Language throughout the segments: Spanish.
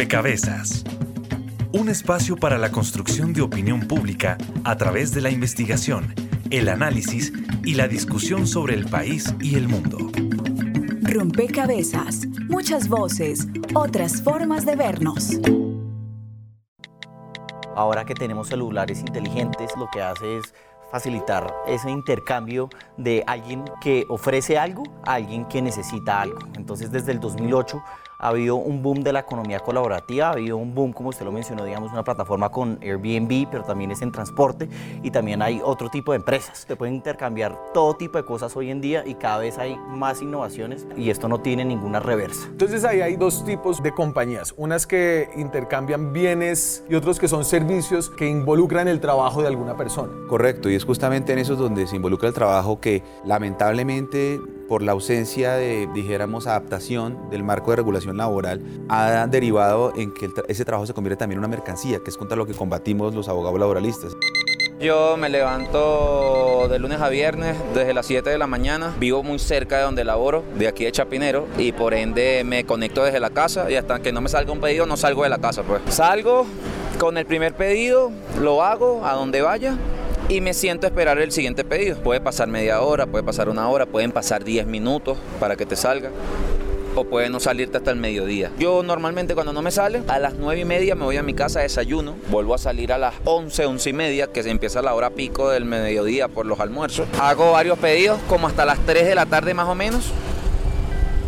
Rompecabezas. Un espacio para la construcción de opinión pública a través de la investigación, el análisis y la discusión sobre el país y el mundo. Rompecabezas. Muchas voces, otras formas de vernos. Ahora que tenemos celulares inteligentes, lo que hace es facilitar ese intercambio de alguien que ofrece algo a alguien que necesita algo. Entonces, desde el 2008 ha habido un boom de la economía colaborativa, ha habido un boom, como usted lo mencionó, digamos, una plataforma con Airbnb, pero también es en transporte y también hay otro tipo de empresas. Se pueden intercambiar todo tipo de cosas hoy en día y cada vez hay más innovaciones y esto no tiene ninguna reversa. Entonces ahí hay dos tipos de compañías, unas que intercambian bienes y otros que son servicios que involucran el trabajo de alguna persona. Correcto, y es justamente en eso donde se involucra el trabajo que lamentablemente por la ausencia de, dijéramos, adaptación del marco de regulación laboral, ha derivado en que ese trabajo se convierte también en una mercancía, que es contra lo que combatimos los abogados laboralistas. Yo me levanto de lunes a viernes desde las 7 de la mañana. Vivo muy cerca de donde laboro, de aquí de Chapinero, y por ende me conecto desde la casa y hasta que no me salga un pedido no salgo de la casa. Pues salgo con el primer pedido, lo hago a donde vaya y me siento a esperar el siguiente pedido. Puede pasar media hora, puede pasar una hora, pueden pasar 10 minutos para que te salga. O puede no salirte hasta el mediodía. Yo normalmente cuando no me sale, a las 9 y media me voy a mi casa, desayuno, vuelvo a salir a las 11, 11 y media, que se empieza la hora pico del mediodía por los almuerzos. Hago varios pedidos, como hasta las 3 de la tarde más o menos.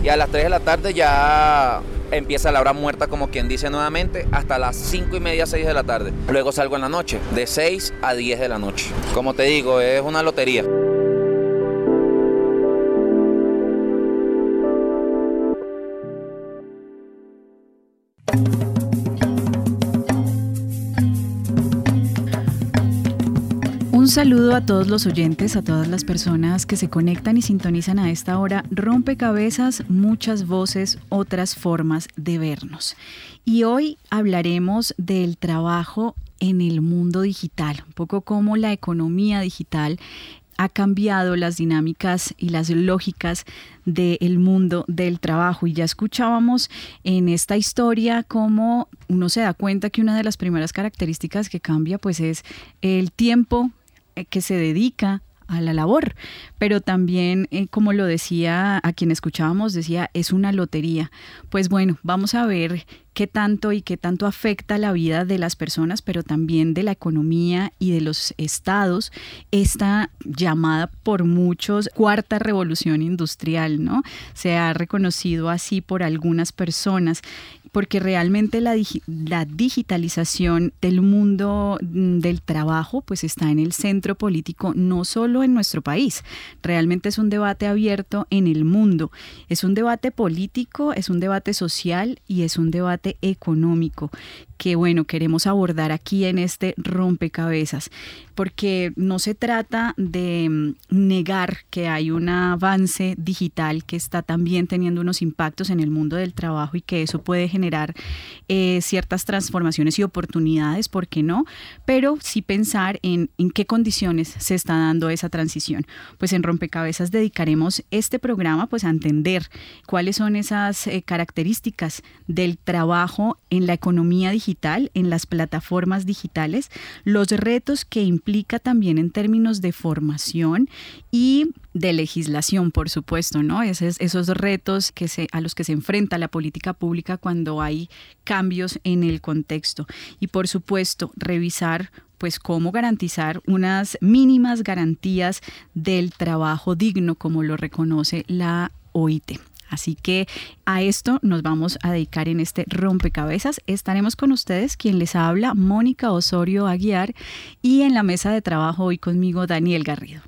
Y a las 3 de la tarde ya empieza la hora muerta, como quien dice nuevamente, hasta las 5 y media, 6 de la tarde. Luego salgo en la noche, de 6 a 10 de la noche. Como te digo, es una lotería. Saludo a todos los oyentes, a todas las personas que se conectan y sintonizan a esta hora. Rompecabezas, muchas voces, otras formas de vernos. Y hoy hablaremos del trabajo en el mundo digital, un poco como la economía digital ha cambiado las dinámicas y las lógicas del mundo del trabajo. Y ya escuchábamos en esta historia cómo uno se da cuenta que una de las primeras características que cambia pues es el tiempo que se dedica a la labor, pero también, eh, como lo decía a quien escuchábamos, decía, es una lotería. Pues bueno, vamos a ver qué tanto y qué tanto afecta la vida de las personas, pero también de la economía y de los estados, esta llamada por muchos cuarta revolución industrial, ¿no? Se ha reconocido así por algunas personas porque realmente la, digitalización del mundo mm, del trabajo pues está en el centro político no solo en nuestro país, realmente es un debate abierto en el mundo, es un debate político, es un debate social y es un debate económico que bueno, queremos abordar aquí en este rompecabezas, porque no se trata de mm, negar que hay un avance digital que está también teniendo unos impactos en el mundo del trabajo y que eso puede generar eh, ciertas transformaciones y oportunidades, ¿por qué no? Pero sí pensar en, en qué condiciones se está dando esa transición. Pues en rompecabezas dedicaremos este programa pues a entender cuáles son esas eh, características del trabajo en la economía digital en las plataformas digitales, los retos que implica también en términos de formación y de legislación, por supuesto, ¿no? Esos, esos retos que se, a los que se enfrenta la política pública cuando hay cambios en el contexto. Y por supuesto, revisar pues cómo garantizar unas mínimas garantías del trabajo digno, como lo reconoce la OIT. Así que a esto nos vamos a dedicar en este rompecabezas. Estaremos con ustedes, quien les habla, Mónica Osorio Aguiar, y en la mesa de trabajo hoy conmigo, Daniel Garrido.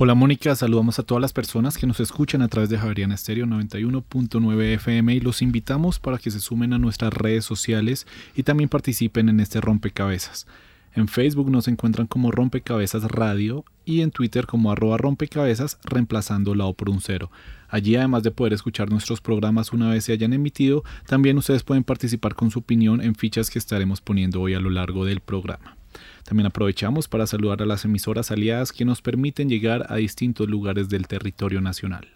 Hola Mónica, saludamos a todas las personas que nos escuchan a través de Javeriana Estéreo 91.9 FM y los invitamos para que se sumen a nuestras redes sociales y también participen en este rompecabezas. En Facebook nos encuentran como Rompecabezas Radio y en Twitter como arroba rompecabezas reemplazando la O por un cero. Allí además de poder escuchar nuestros programas una vez se hayan emitido, también ustedes pueden participar con su opinión en fichas que estaremos poniendo hoy a lo largo del programa. También aprovechamos para saludar a las emisoras aliadas que nos permiten llegar a distintos lugares del territorio nacional.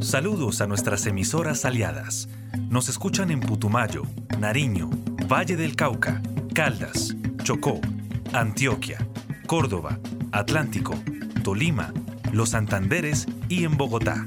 Saludos a nuestras emisoras aliadas. Nos escuchan en Putumayo, Nariño, Valle del Cauca, Caldas, Chocó, Antioquia, Córdoba, Atlántico, Tolima, Los Santanderes y en Bogotá.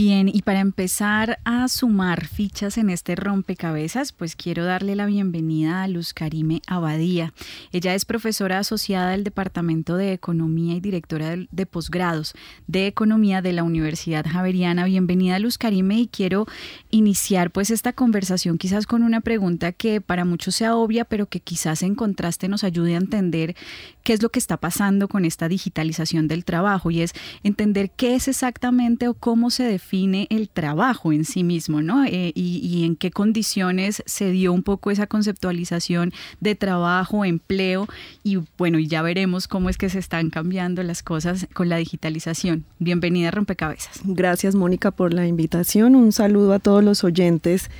Bien, y para empezar a sumar fichas en este rompecabezas, pues quiero darle la bienvenida a Luz Karime Abadía. Ella es profesora asociada del Departamento de Economía y directora de, posgrados de Economía de la Universidad Javeriana. Bienvenida Luz Karime y quiero iniciar pues esta conversación quizás con una pregunta que para muchos sea obvia, pero que quizás en contraste nos ayude a entender qué es lo que está pasando con esta digitalización del trabajo y es entender qué es exactamente o cómo se define el trabajo en sí mismo, ¿no? Eh, y, en qué condiciones se dio un poco esa conceptualización de trabajo, empleo y bueno, y ya veremos cómo es que se están cambiando las cosas con la digitalización. Bienvenida a Rompecabezas. Gracias Mónica por la invitación. Un saludo a todos los oyentes.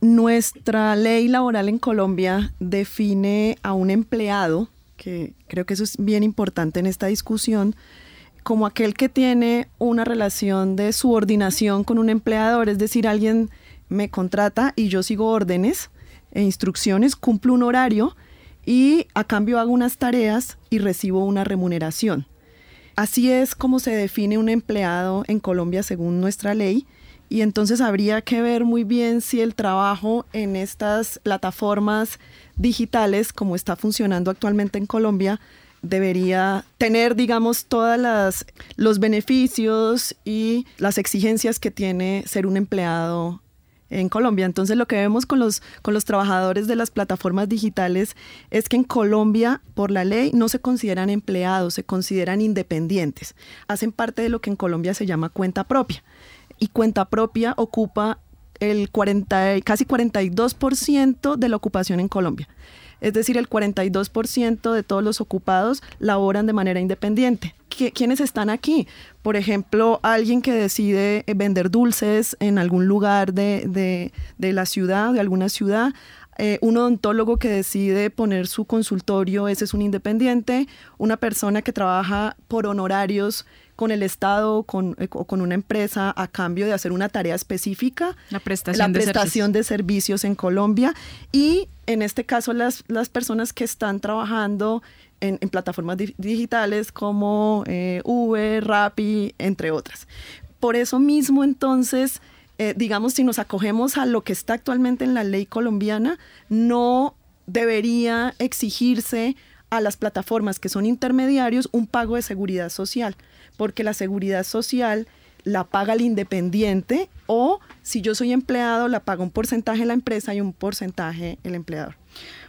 Nuestra ley laboral en Colombia define a un empleado, que creo que eso es bien importante en esta discusión, como aquel que tiene una relación de subordinación con un empleador, es decir, alguien me contrata y yo sigo órdenes e instrucciones, cumplo un horario y a cambio hago unas tareas y recibo una remuneración. Así es como se define un empleado en Colombia según nuestra ley y entonces habría que ver muy bien si el trabajo en estas plataformas digitales, como está funcionando actualmente en Colombia, debería tener, digamos, todos los beneficios y las exigencias que tiene ser un empleado en Colombia. Entonces lo que vemos con los, con los trabajadores de las plataformas digitales es que en Colombia, por la ley, no se consideran empleados, se consideran independientes. Hacen parte de lo que en Colombia se llama cuenta propia. Y cuenta propia ocupa el 40, casi 42% de la ocupación en Colombia es decir, el 42% de todos los ocupados laboran de manera independiente. ¿Quiénes están aquí? Por ejemplo, alguien que decide eh, vender dulces en algún lugar de, la ciudad, de alguna ciudad, eh, un odontólogo que decide poner su consultorio, ese es un independiente, una persona que trabaja por honorarios con el Estado con, eh, o con una empresa a cambio de hacer una tarea específica. La prestación, de, prestación servicios. de servicios en Colombia. Y en este caso las, las personas que están trabajando en, plataformas digitales como eh, Uber, Rappi, entre otras. Por eso mismo entonces... Eh, digamos, si nos acogemos a lo que está actualmente en la ley colombiana, no debería exigirse a las plataformas que son intermediarios un pago de seguridad social porque la seguridad social la paga el independiente o si yo soy empleado la paga un porcentaje la empresa y un porcentaje el empleador.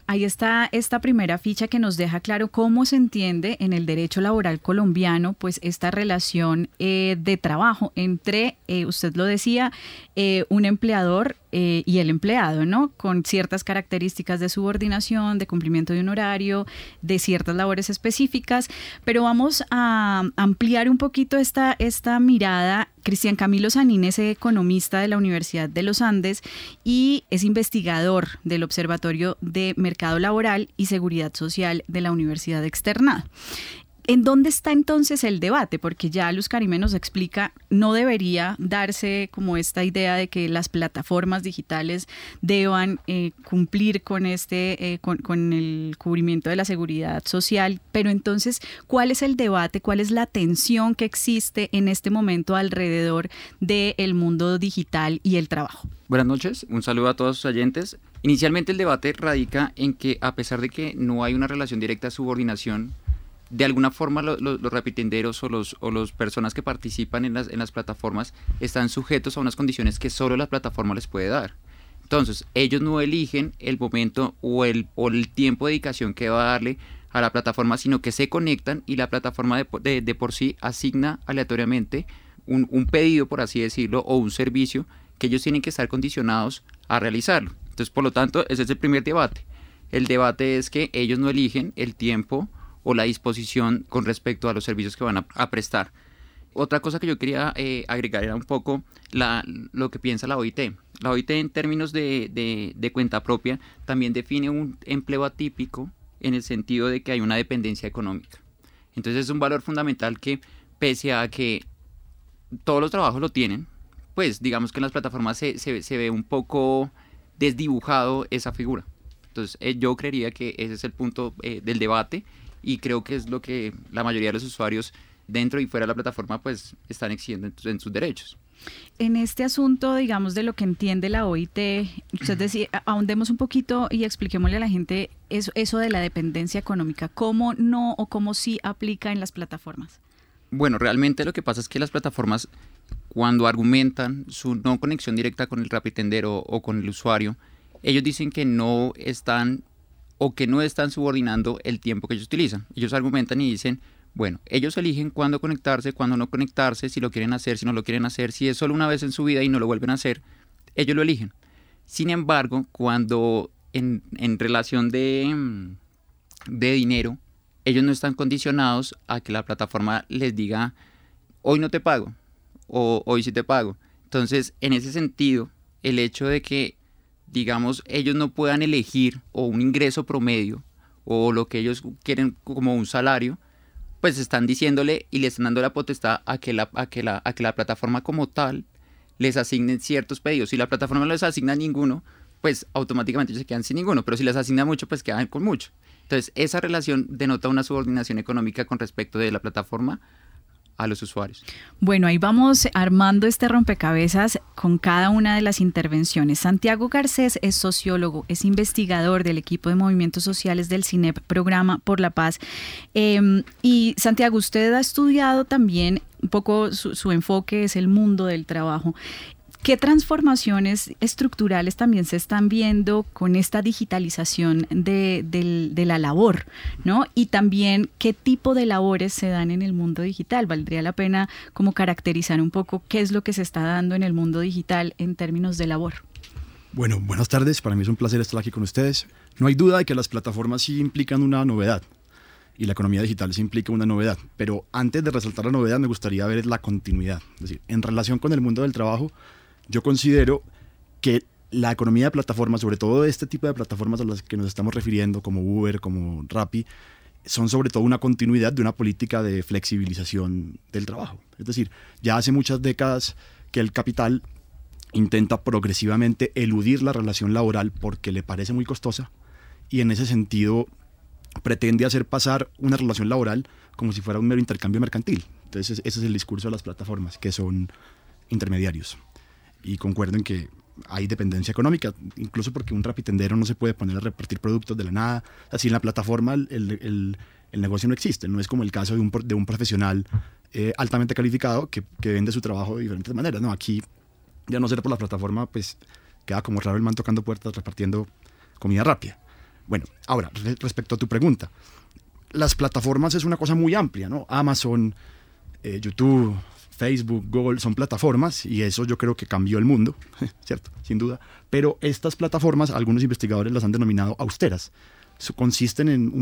Ahí está esta primera ficha que nos deja claro cómo se entiende en el derecho laboral colombiano, pues esta relación eh, de trabajo entre, eh, usted lo decía, eh, un empleador y el empleado, ¿no? Con ciertas características de subordinación, de cumplimiento de un horario, de ciertas labores específicas, pero vamos a ampliar un poquito esta, esta mirada Cristian Camilo Sanín es economista de la Universidad de los Andes y es investigador del Observatorio de Mercado Laboral y Seguridad Social de la Universidad Externada. ¿En dónde está entonces el debate? Porque ya Luz Karime nos explica, no debería darse como esta idea de que las plataformas digitales deban eh, cumplir con, este, eh, con, el cubrimiento de la seguridad social, pero entonces, ¿cuál es el debate? ¿Cuál es la tensión que existe en este momento alrededor del mundo digital y el trabajo? Buenas noches, un saludo a todos sus oyentes. Inicialmente el debate radica en que a pesar de que no hay una relación directa de subordinación de alguna forma los repitenderos o los, o las personas que participan en las, en las plataformas están sujetos a unas condiciones que solo la plataforma les puede dar. Entonces, ellos no eligen el momento o el, o el tiempo de dedicación que va a darle a la plataforma, sino que se conectan y la plataforma de, de, por sí asigna aleatoriamente un, un, pedido, por así decirlo, o un servicio que ellos tienen que estar condicionados a realizarlo. Entonces, por lo tanto, ese es el primer debate. El debate es que ellos no eligen el tiempo o la disposición con respecto a los servicios que van a, prestar. Otra cosa que yo quería eh, agregar era un poco lo que piensa la OIT. La OIT en términos de, de, cuenta propia también define un empleo atípico en el sentido de que hay una dependencia económica. Entonces es un valor fundamental que pese a que todos los trabajos lo tienen, pues digamos que en las plataformas se, se, ve un poco desdibujado esa figura. Entonces eh, yo creería que ese es el punto eh, del debate y creo que es lo que la mayoría de los usuarios dentro y fuera de la plataforma pues están exigiendo en, sus derechos. En este asunto, digamos, de lo que entiende la OIT, usted decía, ahondemos un poquito y expliquémosle a la gente eso, eso de la dependencia económica, cómo no o cómo sí aplica en las plataformas. Bueno, realmente lo que pasa es que las plataformas, cuando argumentan su no conexión directa con el rapitendero o con el usuario, ellos dicen que no están o que no están subordinando el tiempo que ellos utilizan. Ellos argumentan y dicen, bueno, ellos eligen cuándo conectarse, cuándo no conectarse, si lo quieren hacer, si no lo quieren hacer, si es solo una vez en su vida y no lo vuelven a hacer, ellos lo eligen. Sin embargo, cuando en, en relación de, de dinero, ellos no están condicionados a que la plataforma les diga, hoy no te pago o hoy sí te pago. Entonces, en ese sentido, el hecho de que, digamos, ellos no puedan elegir o un ingreso promedio o lo que ellos quieren como un salario, pues están diciéndole y les están dando la potestad a que la, a que la, a que la plataforma como tal les asigne ciertos pedidos. Si la plataforma no les asigna ninguno, pues automáticamente ellos se quedan sin ninguno, pero si les asigna mucho, pues quedan con mucho. Entonces, esa relación denota una subordinación económica con respecto de la plataforma a los usuarios. Bueno, ahí vamos armando este rompecabezas con cada una de las intervenciones. Santiago Garcés es sociólogo, es investigador del equipo de movimientos sociales del CINEP, Programa por la Paz. Em, y Santiago, usted ha estudiado también un poco su, su, enfoque es el mundo del trabajo. ¿Qué transformaciones estructurales también se están viendo con esta digitalización de, la labor? ¿no? Y también qué tipo de labores se dan en el mundo digital. Valdría la pena como caracterizar un poco qué es lo que se está dando en el mundo digital en términos de labor. Bueno, buenas tardes. Para mí es un placer estar aquí con ustedes. No hay duda de que las plataformas sí implican una novedad y la economía digital sí implica una novedad. Pero antes de resaltar la novedad, me gustaría ver la continuidad. Es decir, en relación con el mundo del trabajo, yo considero que la economía de plataformas, sobre todo este tipo de plataformas a las que nos estamos refiriendo, como Uber, como Rappi, son sobre todo una continuidad de una política de flexibilización del trabajo. Es decir, ya hace muchas décadas que el capital intenta progresivamente eludir la relación laboral porque le parece muy costosa y en ese sentido pretende hacer pasar una relación laboral como si fuera un mero intercambio mercantil. Entonces ese es el discurso de las plataformas, que son intermediarios y concuerdo en que hay dependencia económica, incluso porque un rapitendero no se puede poner a repartir productos de la nada. Así en la plataforma el, el, negocio no existe, no es como el caso de un, de un profesional eh, altamente calificado que, que, vende su trabajo de diferentes maneras. No, aquí, ya no ser por la plataforma, pues queda como raro el man tocando puertas repartiendo comida rápida. Bueno, ahora, respecto a tu pregunta, las plataformas es una cosa muy amplia, ¿no? Amazon, eh, YouTube, Facebook, Google son plataformas y eso yo creo que cambió el mundo, ¿cierto? Sin duda. Pero estas plataformas, algunos investigadores las han denominado austeras. consisten en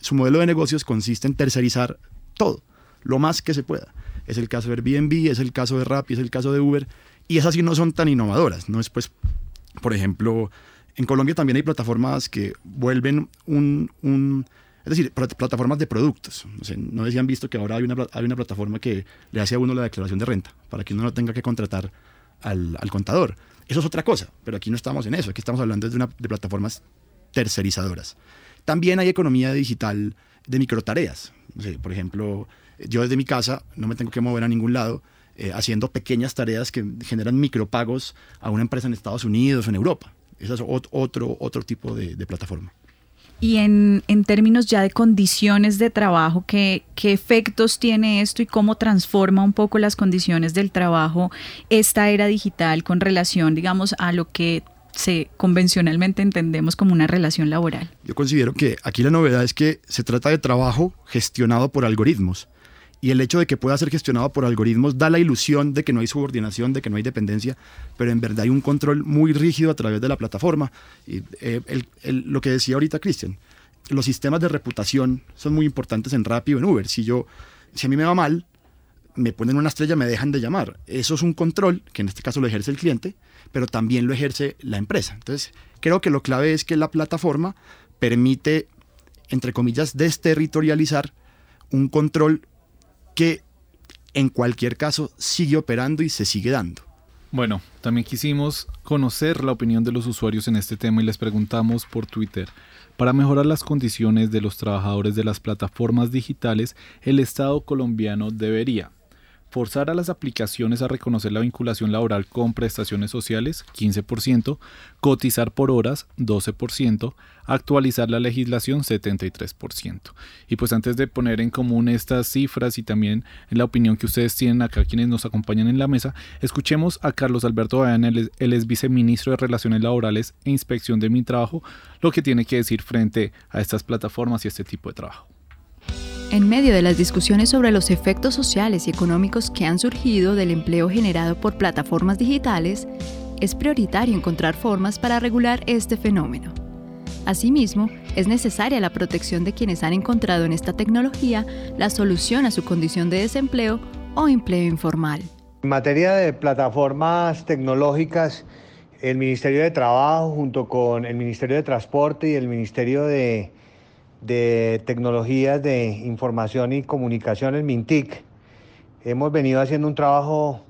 su modelo de negocios consiste en tercerizar todo, lo más que se pueda. Es el caso de Airbnb, es el caso de Rappi, es el caso de Uber. Y esas sí no son tan innovadoras. No es pues, por ejemplo, en Colombia también hay plataformas que vuelven un es decir, plataformas de productos. no sé si han visto que ahora hay una, hay una plataforma que le hace a uno la declaración de renta para que uno no tenga que contratar al, contador. Eso es otra cosa, pero aquí no estamos en eso. Aquí estamos hablando de, plataformas tercerizadoras. También hay economía digital de microtareas. por ejemplo, yo desde mi casa no me tengo que mover a ningún lado eh, haciendo pequeñas tareas que generan micropagos a una empresa en Estados Unidos o en Europa. Ese es otro, otro tipo de plataforma. Y en, términos ya de condiciones de trabajo, ¿qué, ¿qué, efectos tiene esto y cómo transforma un poco las condiciones del trabajo esta era digital con relación, digamos, a lo que se convencionalmente entendemos como una relación laboral? Yo considero que aquí la novedad es que se trata de trabajo gestionado por algoritmos y el hecho de que pueda ser gestionado por algoritmos da la ilusión de que no hay subordinación, de que no hay dependencia, pero en verdad hay un control muy rígido a través de la plataforma. Y, eh, lo que decía ahorita Cristian, los sistemas de reputación son muy importantes en Rappi o en Uber. Si, yo, si a mí me va mal, me ponen una estrella, me dejan de llamar. Eso es un control, que en este caso lo ejerce el cliente, pero también lo ejerce la empresa. Entonces, creo que lo clave es que la plataforma permite, entre comillas, desterritorializar un control que en cualquier caso sigue operando y se sigue dando. Bueno, también quisimos conocer la opinión de los usuarios en este tema y les preguntamos por Twitter. Para mejorar las condiciones de los trabajadores de las plataformas digitales, el Estado colombiano debería forzar a las aplicaciones a reconocer la vinculación laboral con prestaciones sociales, 15%, cotizar por horas, 12%, actualizar la legislación, 73%. Y pues antes de poner en común estas cifras y también la opinión que ustedes tienen acá, quienes nos acompañan en la mesa, escuchemos a Carlos Alberto Baena, él es viceministro de Relaciones Laborales e Inspección de Mi Trabajo, lo que tiene que decir frente a estas plataformas y este tipo de trabajo. En medio de las discusiones sobre los efectos sociales y económicos que han surgido del empleo generado por plataformas digitales, es prioritario encontrar formas para regular este fenómeno. Asimismo, es necesaria la protección de quienes han encontrado en esta tecnología la solución a su condición de desempleo o empleo informal. En materia de plataformas tecnológicas, el Ministerio de Trabajo junto con el Ministerio de Transporte y el Ministerio de de Tecnologías de Información y Comunicaciones, MINTIC. Hemos venido haciendo un trabajo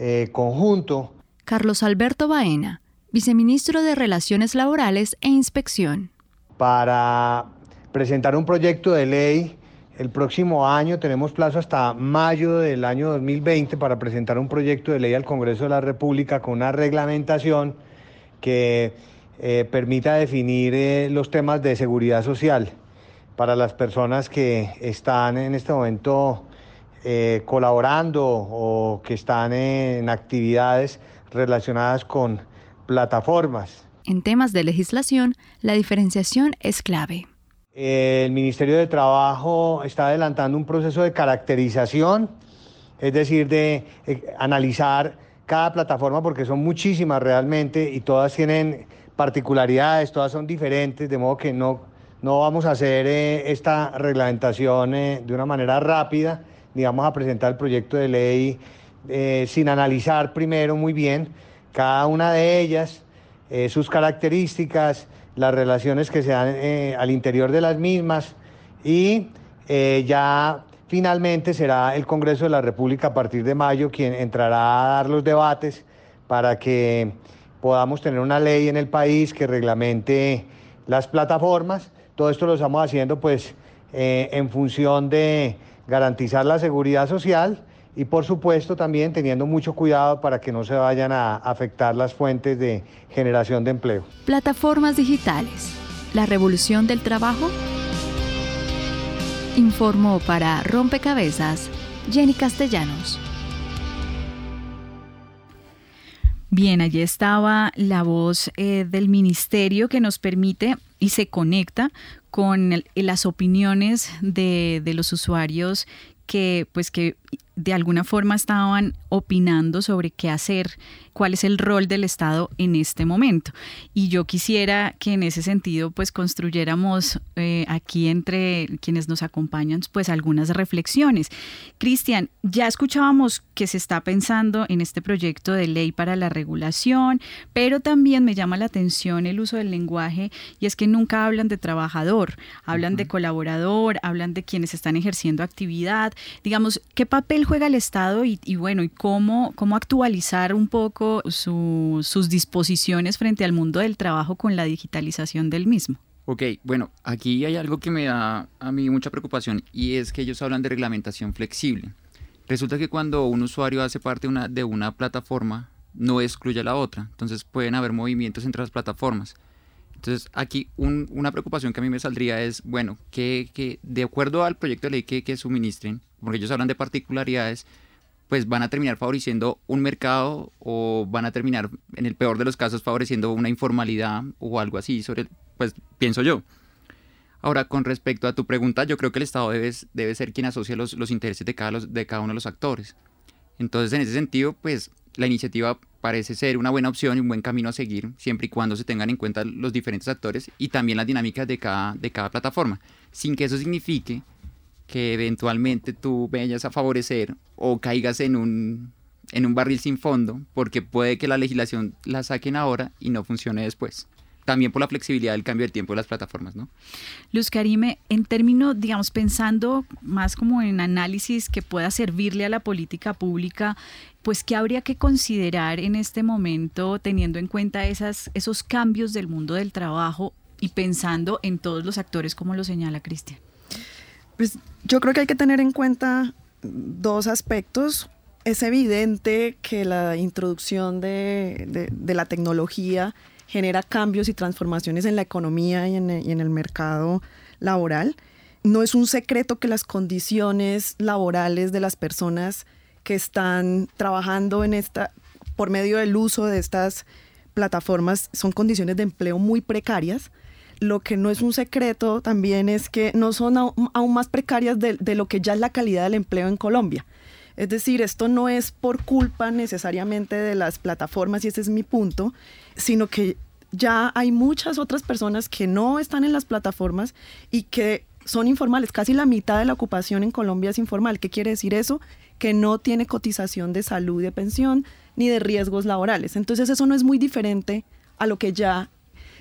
eh, conjunto. Carlos Alberto Baena, viceministro de Relaciones Laborales e Inspección. Para presentar un proyecto de ley el próximo año, tenemos plazo hasta mayo del año 2020 para presentar un proyecto de ley al Congreso de la República con una reglamentación que eh, permita definir eh, los temas de seguridad social para las personas que están en este momento eh, colaborando o que están en actividades relacionadas con plataformas. En temas de legislación, la diferenciación es clave. El Ministerio de Trabajo está adelantando un proceso de caracterización, es decir, de analizar cada plataforma porque son muchísimas realmente y todas tienen particularidades, todas son diferentes, de modo que no, no vamos a hacer eh, esta reglamentación eh, de una manera rápida, ni vamos a presentar el proyecto de ley eh, sin analizar primero muy bien cada una de ellas, sus características, las relaciones que se dan al interior de las mismas y ya finalmente será el Congreso de la República a partir de mayo quien entrará a dar los debates para que podamos tener una ley en el país que reglamente las plataformas. Todo esto lo estamos haciendo pues eh, en función de garantizar la seguridad social y por supuesto también teniendo mucho cuidado para que no se vayan a afectar las fuentes de generación de empleo. Plataformas digitales. La revolución del trabajo. Informó para Rompecabezas Jenny Castellanos. Bien, allí estaba la voz eh, del ministerio que nos permite y se conecta con las opiniones de, de, los usuarios que, pues, que de alguna forma estaban opinando sobre qué hacer, cuál es el rol del Estado en este momento. Y yo quisiera que en ese sentido pues construyéramos eh, aquí entre quienes nos acompañan pues algunas reflexiones. Cristian, ya escuchábamos que se está pensando en este proyecto de ley para la regulación, pero también me llama la atención el uso del lenguaje y es que nunca hablan de trabajador, hablan de colaborador, hablan de quienes están ejerciendo actividad. Digamos, ¿qué papel juega el Estado y, bueno, y cómo, cómo actualizar un poco sus disposiciones frente al mundo del trabajo con la digitalización del mismo? Ok, bueno, aquí hay algo que me da a mí mucha preocupación y es que ellos hablan de reglamentación flexible. Resulta que cuando un usuario hace parte una, de una plataforma, no excluye a la otra. Entonces pueden haber movimientos entre las plataformas. Entonces, aquí una preocupación que a mí me saldría es, bueno, que, de acuerdo al proyecto de ley que, que, suministren, porque ellos hablan de particularidades, pues van a terminar favoreciendo un mercado o van a terminar, en el peor de los casos, favoreciendo una informalidad o algo así, sobre, pues pienso yo. Ahora, con respecto a tu pregunta, yo creo que el Estado debe, debe ser quien asocia los, los intereses de cada, de cada uno de los actores. Entonces, en ese sentido, pues la iniciativa parece ser una buena opción y un buen camino a seguir, siempre y cuando se tengan en cuenta los diferentes actores y también las dinámicas de cada, de cada plataforma, sin que eso signifique que eventualmente tú vayas a favorecer o caigas en un, en un barril sin fondo, porque puede que la legislación la saquen ahora y no funcione después también por la flexibilidad del cambio del tiempo de las plataformas, ¿no? Luz Karime, en términos, digamos, pensando más como en análisis que pueda servirle a la política pública, pues qué habría que considerar en este momento teniendo en cuenta esas, esos cambios del mundo del trabajo y pensando en todos los actores como lo señala Cristian. Pues yo creo que hay que tener en cuenta dos aspectos. Es evidente que la introducción de, de la tecnología genera cambios y transformaciones en la economía y en, el mercado laboral. No es un secreto que las condiciones laborales de las personas que están trabajando en esta, por medio del uso de estas plataformas, son condiciones de empleo muy precarias. Lo que no es un secreto también es que no son aún más precarias de, de lo que ya es la calidad del empleo en Colombia. Es decir, esto no es por culpa necesariamente de las plataformas, y ese es mi punto, sino que ya hay muchas otras personas que no están en las plataformas y que son informales. Casi la mitad de la ocupación en Colombia es informal. ¿Qué quiere decir eso? Que no tiene cotización de salud de pensión ni de riesgos laborales. Entonces eso no es muy diferente a lo que ya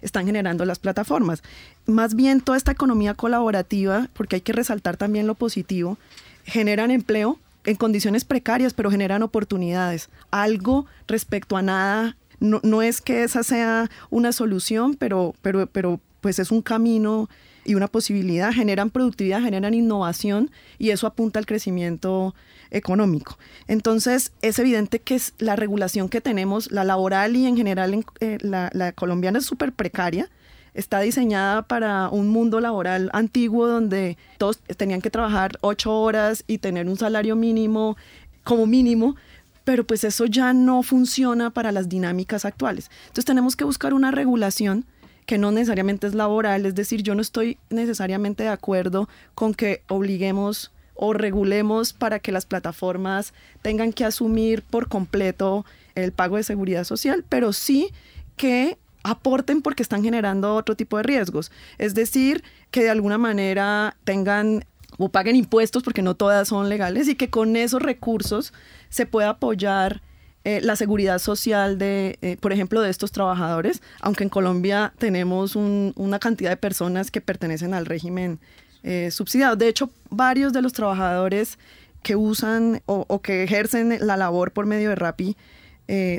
están generando las plataformas. Más bien toda esta economía colaborativa, porque hay que resaltar también lo positivo, generan empleo en condiciones precarias, pero generan oportunidades. Algo respecto a nada no, no es que esa sea una solución, pero, pero, pero pues es un camino y una posibilidad, generan productividad, generan innovación y eso apunta al crecimiento económico. Entonces, es evidente que es la regulación que tenemos, la laboral y en general eh, la, la, colombiana es súper precaria, está diseñada para un mundo laboral antiguo donde todos tenían que trabajar ocho horas y tener un salario mínimo como mínimo, pero pues eso ya no funciona para las dinámicas actuales. Entonces tenemos que buscar una regulación que no necesariamente es laboral, es decir, yo no estoy necesariamente de acuerdo con que obliguemos o regulemos para que las plataformas tengan que asumir por completo el pago de seguridad social, pero sí que aporten porque están generando otro tipo de riesgos. Es decir, que de alguna manera tengan o paguen impuestos porque no todas son legales y que con esos recursos se pueda apoyar eh, la seguridad social de, eh, por ejemplo, de estos trabajadores, aunque en Colombia tenemos una cantidad de personas que pertenecen al régimen eh, subsidiado. De hecho, varios de los trabajadores que usan o, que ejercen la labor por medio de RAPI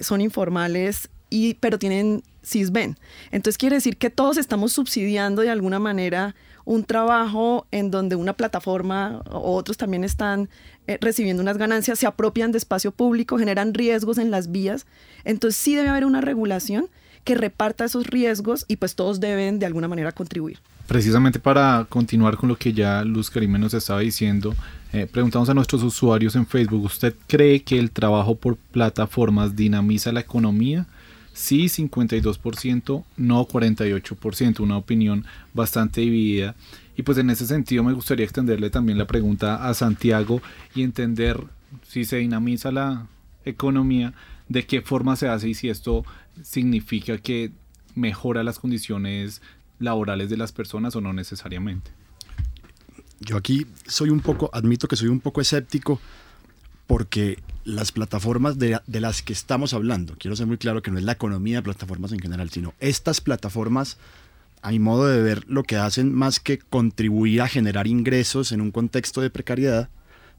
son informales, y, pero tienen CISBEN. Entonces quiere decir que todos estamos subsidiando de alguna manera un trabajo en donde una plataforma o otros también están eh, recibiendo unas ganancias, se apropian de espacio público, generan riesgos en las vías. Entonces sí debe haber una regulación que reparta esos riesgos y pues todos deben de alguna manera contribuir. Precisamente para continuar con lo que ya Luz Karime nos estaba diciendo, eh, preguntamos a nuestros usuarios en Facebook, ¿usted cree que el trabajo por plataformas dinamiza la economía? Sí 52%, no 48%, una opinión bastante dividida. Y pues en ese sentido me gustaría extenderle también la pregunta a Santiago y entender si se dinamiza la economía, de qué forma se hace y si esto significa que mejora las condiciones laborales de las personas o no necesariamente. Yo aquí soy un poco, admito que soy un poco escéptico porque las plataformas de, las que estamos hablando, quiero ser muy claro que no es la economía de plataformas en general, sino estas plataformas, a mi modo de ver, lo que hacen más que contribuir a generar ingresos en un contexto de precariedad,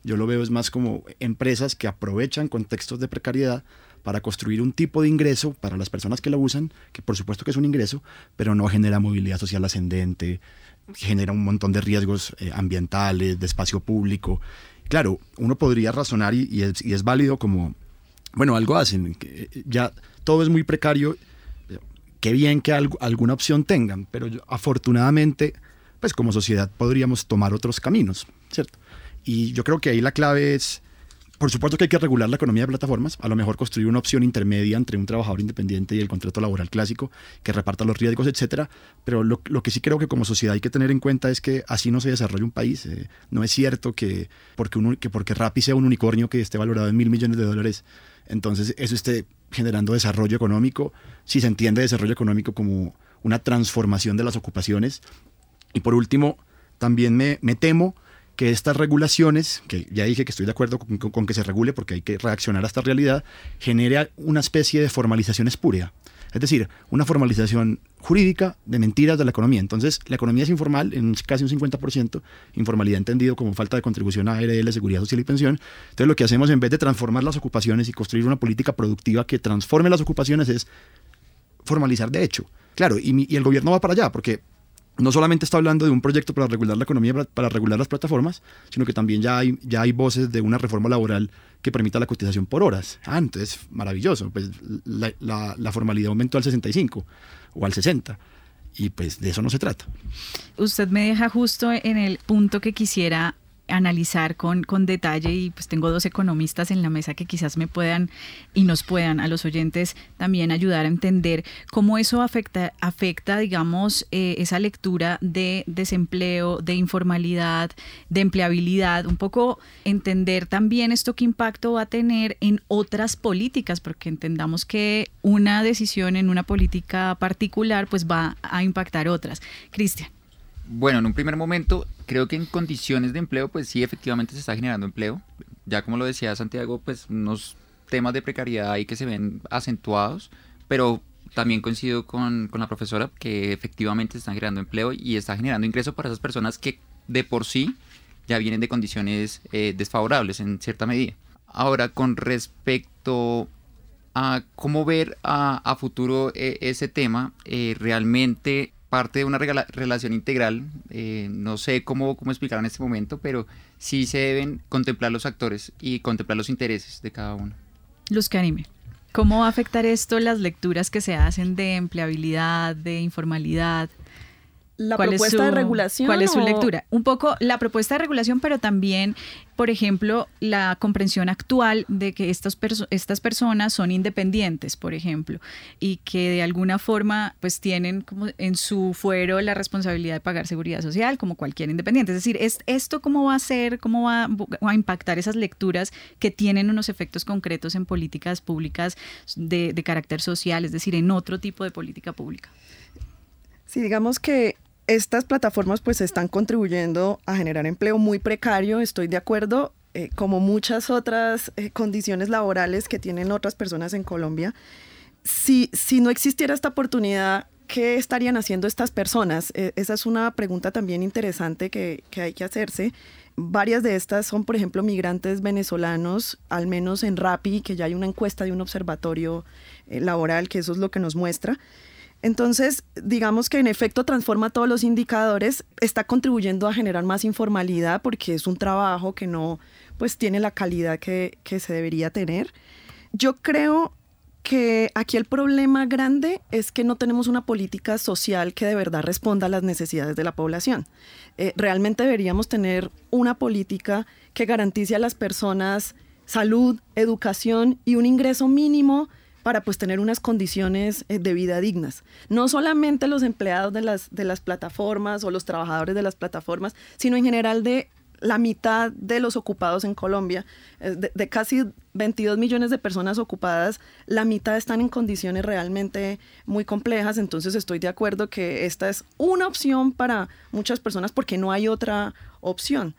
yo lo veo es más como empresas que aprovechan contextos de precariedad para construir un tipo de ingreso para las personas que la usan, que por supuesto que es un ingreso, pero no genera movilidad social ascendente, genera un montón de riesgos eh, ambientales, de espacio público claro, uno podría razonar y, es, válido como, bueno, algo hacen, ya todo es muy precario, qué bien que alguna opción tengan, pero afortunadamente, pues como sociedad podríamos tomar otros caminos, ¿cierto? Y yo creo que ahí la clave es por supuesto que hay que regular la economía de plataformas, a lo mejor construir una opción intermedia entre un trabajador independiente y el contrato laboral clásico que reparta los riesgos, etcétera. Pero lo, que sí creo que como sociedad hay que tener en cuenta es que así no se desarrolla un país. Eh, no es cierto que porque, un, que porque Rappi sea un unicornio que esté valorado en mil millones de dólares, entonces eso esté generando desarrollo económico. Si se entiende desarrollo económico como una transformación de las ocupaciones. Y por último, también me, me temo que estas regulaciones, que ya dije que estoy de acuerdo con, que se regule porque hay que reaccionar a esta realidad, genere una especie de formalización espuria. Es decir, una formalización jurídica de mentiras de la economía. Entonces, la economía es informal en casi un 50%, informalidad entendido como falta de contribución a ARL, seguridad social y pensión. Entonces, lo que hacemos en vez de transformar las ocupaciones y construir una política productiva que transforme las ocupaciones es formalizar de hecho. Claro, y, y el gobierno va para allá, porque no solamente está hablando de un proyecto para regular la economía, para regular las plataformas, sino que también ya hay, ya hay voces de una reforma laboral que permita la cotización por horas. Ah, entonces, maravilloso. Pues la, la formalidad aumentó al 65 o al 60 y pues de eso no se trata. Usted me deja justo en el punto que quisiera analizar con, con detalle y pues tengo dos economistas en la mesa que quizás me puedan y nos puedan a los oyentes también ayudar a entender cómo eso afecta, afecta digamos, eh, esa lectura de desempleo, de informalidad, de empleabilidad, un poco entender también esto qué impacto va a tener en otras políticas, porque entendamos que una decisión en una política particular pues va a impactar otras. Cristian. Bueno, en un primer momento, creo que en condiciones de empleo, pues sí, efectivamente se está generando empleo. Ya como lo decía Santiago, pues unos temas de precariedad ahí que se ven acentuados, pero también coincido con, la profesora que efectivamente se están generando empleo y está generando ingreso para esas personas que de por sí ya vienen de condiciones eh, desfavorables en cierta medida. Ahora, con respecto a cómo ver a, futuro eh, ese tema, eh, realmente parte de una relación integral. Eh, no sé cómo, cómo explicar en este momento, pero sí se deben contemplar los actores y contemplar los intereses de cada uno. Luz Karime, ¿cómo va a afectar esto las lecturas que se hacen de empleabilidad, de informalidad? La propuesta de regulación. ¿Cuál es su lectura? Un poco la propuesta de regulación, pero también, por ejemplo, la comprensión actual de que estas, estas personas son independientes, por ejemplo, y que de alguna forma pues tienen como en su fuero la responsabilidad de pagar seguridad social como cualquier independiente. Es decir, ¿es, ¿esto cómo va a ser, cómo va, a impactar esas lecturas que tienen unos efectos concretos en políticas públicas de, de carácter social, es decir, en otro tipo de política pública? Sí, digamos que estas plataformas pues están contribuyendo a generar empleo muy precario, estoy de acuerdo, eh, como muchas otras eh, condiciones laborales que tienen otras personas en Colombia. Si, si no existiera esta oportunidad, ¿qué estarían haciendo estas personas? Eh, esa es una pregunta también interesante que, que, hay que hacerse. Varias de estas son, por ejemplo, migrantes venezolanos, al menos en RAPI, que ya hay una encuesta de un observatorio laboral, que eso es lo que nos muestra. Entonces, digamos que en efecto transforma todos los indicadores, está contribuyendo a generar más informalidad porque es un trabajo que no pues tiene la calidad que, se debería tener. Yo creo que aquí el problema grande es que no tenemos una política social que de verdad responda a las necesidades de la población. Eh, realmente deberíamos tener una política que garantice a las personas salud, educación y un ingreso mínimo para pues tener unas condiciones eh, de vida dignas. No solamente los empleados de las, de las plataformas o los trabajadores de las plataformas, sino en general de la mitad de los ocupados en Colombia, eh, de, de, casi 22 millones de personas ocupadas, la mitad están en condiciones realmente muy complejas, entonces estoy de acuerdo que esta es una opción para muchas personas porque no hay otra opción.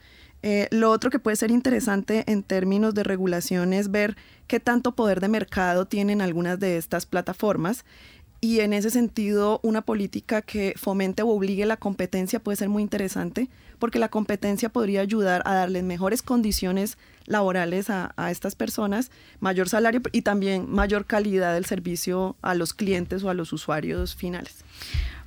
Eh, lo otro que puede ser interesante en términos de regulación es ver qué tanto poder de mercado tienen algunas de estas plataformas y en ese sentido una política que fomente o obligue la competencia puede ser muy interesante porque la competencia podría ayudar a darles mejores condiciones laborales a, a, estas personas, mayor salario y también mayor calidad del servicio a los clientes o a los usuarios finales.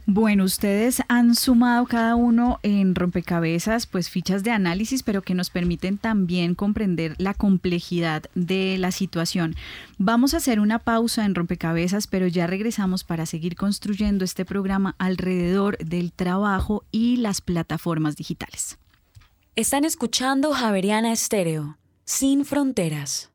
Bueno, ustedes han sumado cada uno en rompecabezas pues fichas de análisis, pero que nos permiten también comprender la complejidad de la situación. Vamos a hacer una pausa en rompecabezas, pero ya regresamos para seguir construyendo este programa alrededor del trabajo y las plataformas digitales. Están escuchando Javeriana Estéreo, sin fronteras.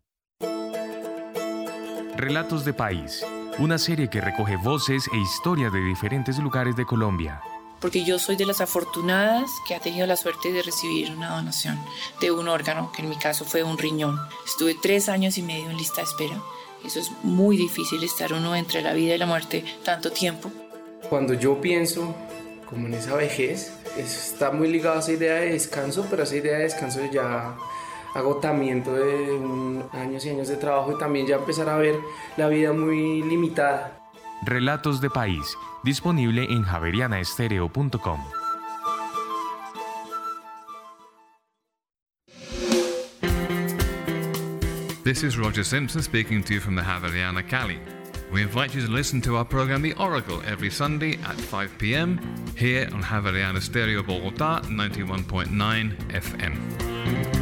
Relatos de País, una serie que recoge voces e historias de diferentes lugares de Colombia. Porque yo soy de las afortunadas que ha tenido la suerte de recibir una donación de un órgano, que en mi caso fue un riñón. Estuve tres años y medio en lista de espera. Eso es muy difícil estar uno entre la vida y la muerte tanto tiempo. Cuando yo pienso como en esa vejez, está muy ligado a esa idea de descanso, pero esa idea de descanso ya agotamiento de años y años de trabajo y también ya empezar a ver la vida muy limitada. Relatos de País, disponible en javerianaestereo.com. This is Roger Simpson speaking to you from the Javeriana Cali. We invite you to listen to our program The Oracle every Sunday at 5 p.m. here on Javeriana Stereo Bogota 91.9 FM.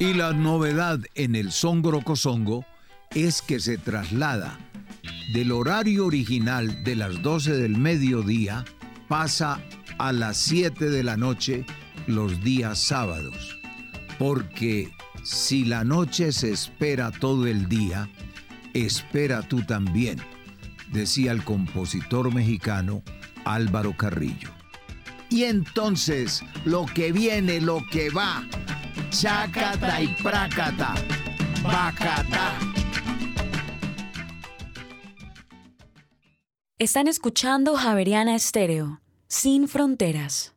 Y la novedad en el Songo Cosongo es que se traslada del horario original de las 12 del mediodía, pasa a las 7 de la noche los días sábados. Porque si la noche se espera todo el día, espera tú también, decía el compositor mexicano Álvaro Carrillo. Y entonces, lo que viene, lo que va, Chacata y Prácata. Bacata. Están escuchando Javeriana Estéreo, sin fronteras.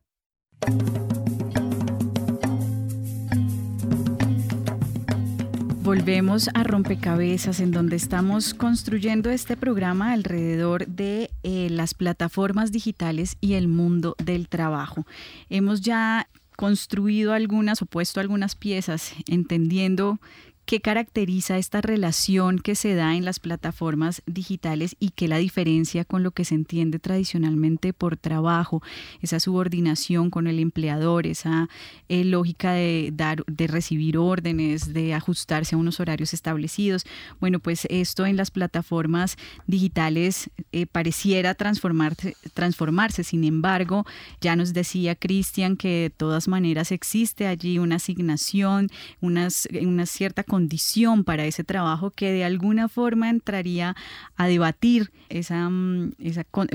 Volvemos a Rompecabezas, en donde estamos construyendo este programa alrededor de eh, las plataformas digitales y el mundo del trabajo. Hemos ya construido algunas o puesto algunas piezas entendiendo qué caracteriza esta relación que se da en las plataformas digitales y qué la diferencia con lo que se entiende tradicionalmente por trabajo, esa subordinación con el empleador, esa eh, lógica de dar, de recibir órdenes, de ajustarse a unos horarios establecidos. Bueno, pues esto en las plataformas digitales eh, pareciera transformarse, transformarse. Sin embargo, ya nos decía Cristian que de todas maneras existe allí una asignación, unas, una cierta condición para ese trabajo que de alguna forma entraría a debatir mm,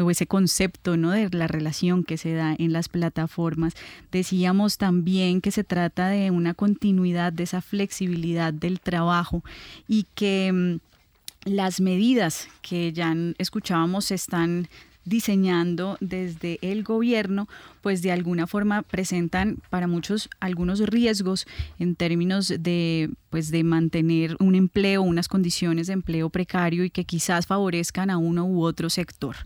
ese concepto ¿no? de la relación que se da en las plataformas. Decíamos también que se trata de una continuidad de esa flexibilidad del trabajo y que mm, las medidas que ya escuchábamos están diseñando desde el gobierno, pues de alguna forma presentan para muchos algunos riesgos en términos de pues de mantener un empleo, unas condiciones de empleo precario y que quizás favorezcan a uno u otro sector.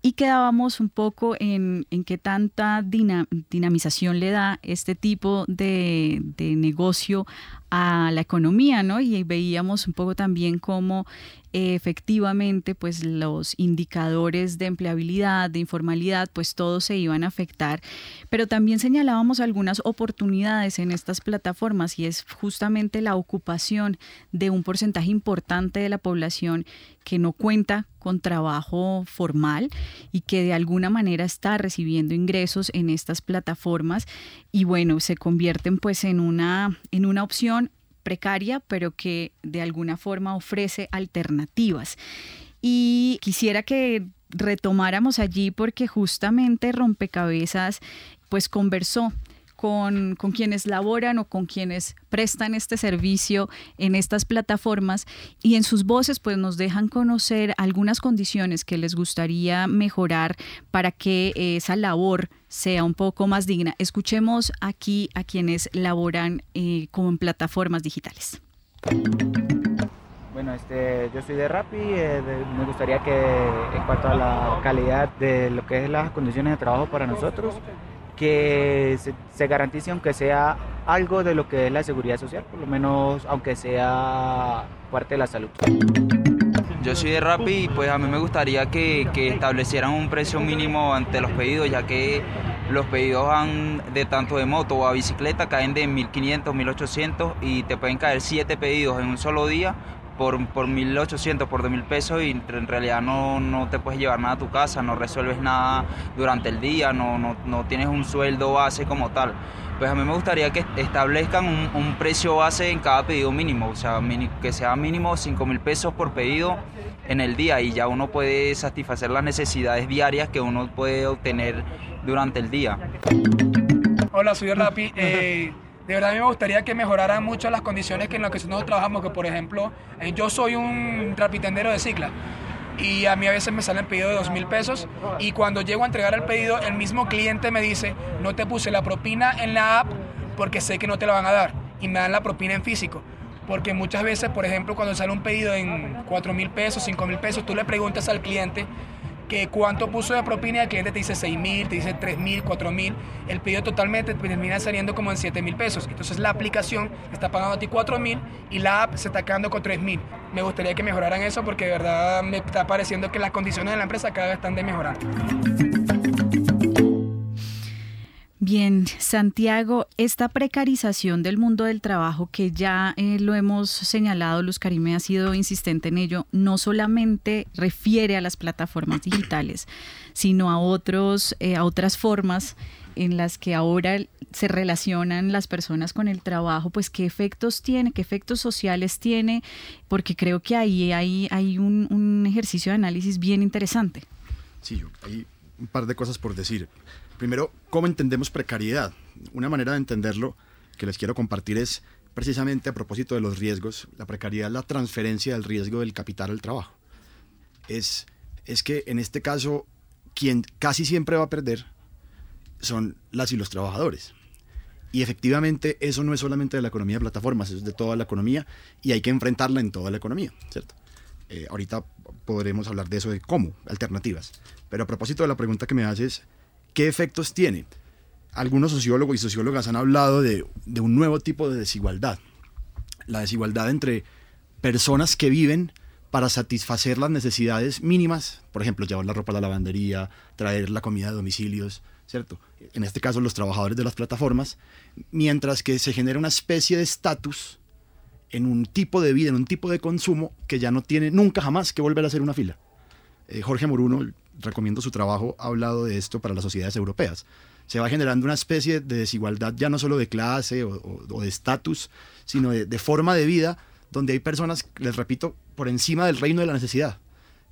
Y quedábamos un poco en, en qué tanta dinamización le da este tipo de, de, negocio a la economía, ¿no? Y veíamos un poco también cómo efectivamente pues los indicadores de empleabilidad, de informalidad, pues todos se iban a afectar, pero también señalábamos algunas oportunidades en estas plataformas y es justamente la ocupación de un porcentaje importante de la población que no cuenta con trabajo formal y que de alguna manera está recibiendo ingresos en estas plataformas y bueno, se convierten pues en una en una opción precaria, pero que de alguna forma ofrece alternativas. Y quisiera que retomáramos allí porque justamente Rompecabezas pues conversó con, con, quienes laboran o con quienes prestan este servicio en estas plataformas y en sus voces pues nos dejan conocer algunas condiciones que les gustaría mejorar para que esa labor sea un poco más digna. Escuchemos aquí a quienes laboran eh, con plataformas digitales. Bueno, este, yo soy de Rappi, eh, me gustaría que en cuanto a la calidad de lo que es las condiciones de trabajo para nosotros, que se, se garantice aunque sea algo de lo que es la seguridad social, por lo menos aunque sea parte de la salud. Yo soy de Rappi y pues a mí me gustaría que, que establecieran un precio mínimo ante los pedidos, ya que los pedidos han, de tanto de moto o a bicicleta caen de 1500, 1800 y te pueden caer 7 pedidos en un solo día por, por 1800, por 2000 pesos y en realidad no, no te puedes llevar nada a tu casa, no resuelves nada durante el día, no, no, no tienes un sueldo base como tal. Pues a mí me gustaría que establezcan un, precio base en cada pedido mínimo, o sea, que sea mínimo 5 mil pesos por pedido en el día y ya uno puede satisfacer las necesidades diarias que uno puede obtener durante el día. Hola, soy Rappi. Eh, de verdad a mí me gustaría que mejoraran mucho las condiciones que en las que nosotros trabajamos, que por ejemplo, eh, yo soy un rapitendero de cicla y a mí a veces me salen pedidos de dos mil pesos y cuando llego a entregar el pedido el mismo cliente me dice no te puse la propina en la app porque sé que no te la van a dar y me dan la propina en físico. Porque muchas veces por ejemplo cuando sale un pedido en cuatro mil pesos cinco mil pesos tú le preguntas al cliente que cuánto puso de propina el cliente te dice 6 mil, te dice 3 mil, 4 mil, el pedido totalmente termina saliendo como en 7 mil pesos. Entonces la aplicación está pagando a ti 4 mil y la app se está quedando con 3 mil. Me gustaría que mejoraran eso porque de verdad me está pareciendo que las condiciones de la empresa cada vez están de mejorar. Bien, Santiago, esta precarización del mundo del trabajo que ya eh, lo hemos señalado, Luz Karime ha sido insistente en ello, no solamente refiere a las plataformas digitales, sino a, otros, eh, a otras formas en las que ahora se relacionan las personas con el trabajo, pues qué efectos tiene, qué efectos sociales tiene, porque creo que ahí hay, hay un, un ejercicio de análisis bien interesante. Sí, hay un par de cosas por decir. Primero, ¿cómo entendemos precariedad? Una manera de entenderlo que les quiero compartir es precisamente a propósito de los riesgos. La precariedad es la transferencia del riesgo del capital al trabajo. Es, es que en este caso, quien casi siempre va a perder son las y los trabajadores. Y efectivamente eso no es solamente de la economía de plataformas, es de toda la economía y hay que enfrentarla en toda la economía, ¿cierto? Eh, ahorita podremos hablar de eso, de cómo, alternativas. Pero a propósito de la pregunta que me haces, ¿Qué efectos tiene? Algunos sociólogos y sociólogas han hablado de, un nuevo tipo de desigualdad. La desigualdad entre personas que viven para satisfacer las necesidades mínimas, por ejemplo, llevar la ropa a la lavandería, traer la comida de domicilios, ¿cierto? En este caso, los trabajadores de las plataformas, mientras que se genera una especie de estatus en un tipo de vida, en un tipo de consumo que ya no tiene nunca jamás que volver a hacer una fila. Eh, Jorge Moruno, recomiendo su trabajo, ha hablado de esto para las sociedades europeas. Se va generando una especie de desigualdad ya no solo de clase o, de estatus, sino de, forma de vida, donde hay personas, les repito, por encima del reino de la necesidad.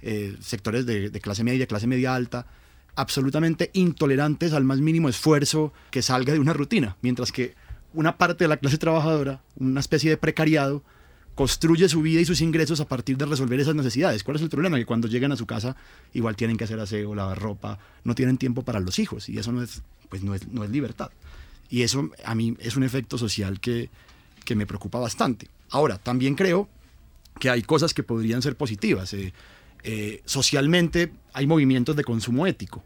Eh, sectores de, de clase media, clase media alta, absolutamente intolerantes al más mínimo esfuerzo que salga de una rutina, mientras que una parte de la clase trabajadora, una especie de precariado, construye su vida y sus ingresos a partir de resolver esas necesidades. ¿Cuál es el problema? Que cuando llegan a su casa igual tienen que hacer aseo, lavar ropa, no tienen tiempo para los hijos y eso no es, pues no es, no es libertad. Y eso a mí es un efecto social que, que me preocupa bastante. Ahora, también creo que hay cosas que podrían ser positivas. Eh, eh, socialmente hay movimientos de consumo ético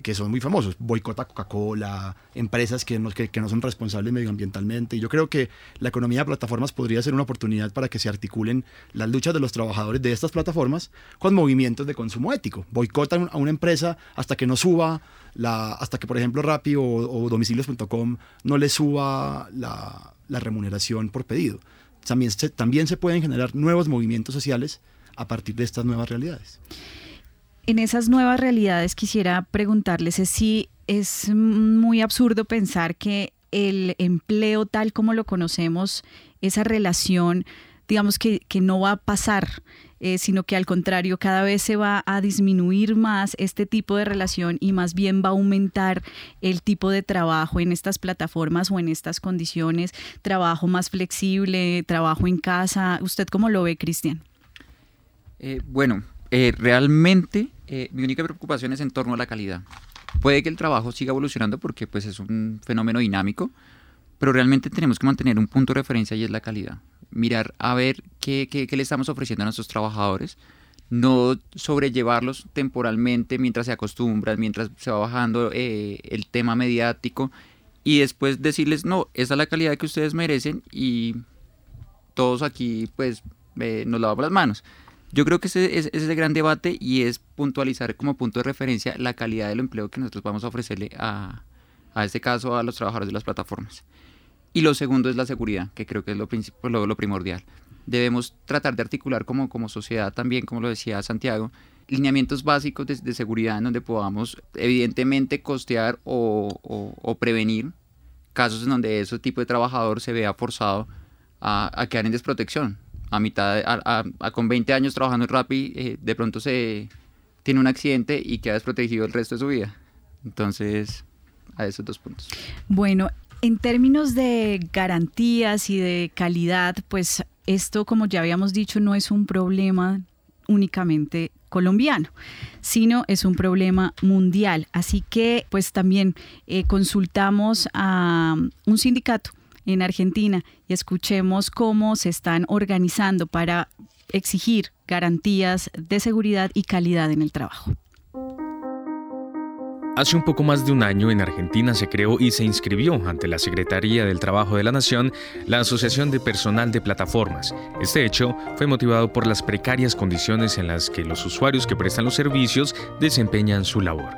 que son muy famosos, boicota Coca-Cola, empresas que no, que, no, son responsables medioambientalmente. Y yo creo que la economía de plataformas podría ser una oportunidad para que se articulen las luchas de los trabajadores de estas plataformas con movimientos de consumo ético. Boicotan a una empresa hasta que no suba, la, hasta que por ejemplo Rappi o, domicilios.com no le suba la, la, remuneración por pedido. También se, también se pueden generar nuevos movimientos sociales a partir de estas nuevas realidades en esas nuevas realidades quisiera preguntarles si es muy absurdo pensar que el empleo tal como lo conocemos, esa relación, digamos que, que no va a pasar, eh, sino que al contrario cada vez se va a disminuir más este tipo de relación y más bien va a aumentar el tipo de trabajo en estas plataformas o en estas condiciones, trabajo más flexible, trabajo en casa. ¿Usted cómo lo ve, Cristian? Eh, bueno, eh, realmente eh, mi única preocupación es en torno a la calidad. Puede que el trabajo siga evolucionando porque pues, es un fenómeno dinámico, pero realmente tenemos que mantener un punto de referencia y es la calidad. Mirar a ver qué, qué, le estamos ofreciendo a nuestros trabajadores, no sobrellevarlos temporalmente mientras se acostumbran, mientras se va bajando eh, el tema mediático y después decirles, no, esa es la calidad que ustedes merecen y todos aquí pues eh, nos lavamos las manos. Yo creo que ese, es el gran debate y es puntualizar como punto de referencia la calidad del empleo que nosotros vamos a ofrecerle a, a este caso a los trabajadores de las plataformas. Y lo segundo es la seguridad, que creo que es lo, lo, lo primordial. Debemos tratar de articular como, como sociedad también, como lo decía Santiago, lineamientos básicos de, seguridad en donde podamos evidentemente costear o, o, prevenir casos en donde ese tipo de trabajador se vea forzado a, a quedar en desprotección. A mitad, a, con 20 años trabajando en Rappi, eh, de pronto se tiene un accidente y queda desprotegido el resto de su vida. Entonces, a esos dos puntos. Bueno, en términos de garantías y de calidad, pues esto, como ya habíamos dicho, no es un problema únicamente colombiano, sino es un problema mundial. Así que pues también eh, consultamos a un sindicato en Argentina y escuchemos cómo se están organizando para exigir garantías de seguridad y calidad en el trabajo. Hace un poco más de un año en Argentina se creó y se inscribió ante la Secretaría del Trabajo de la Nación la Asociación de Personal de Plataformas. Este hecho fue motivado por las precarias condiciones en las que los usuarios que prestan los servicios desempeñan su labor.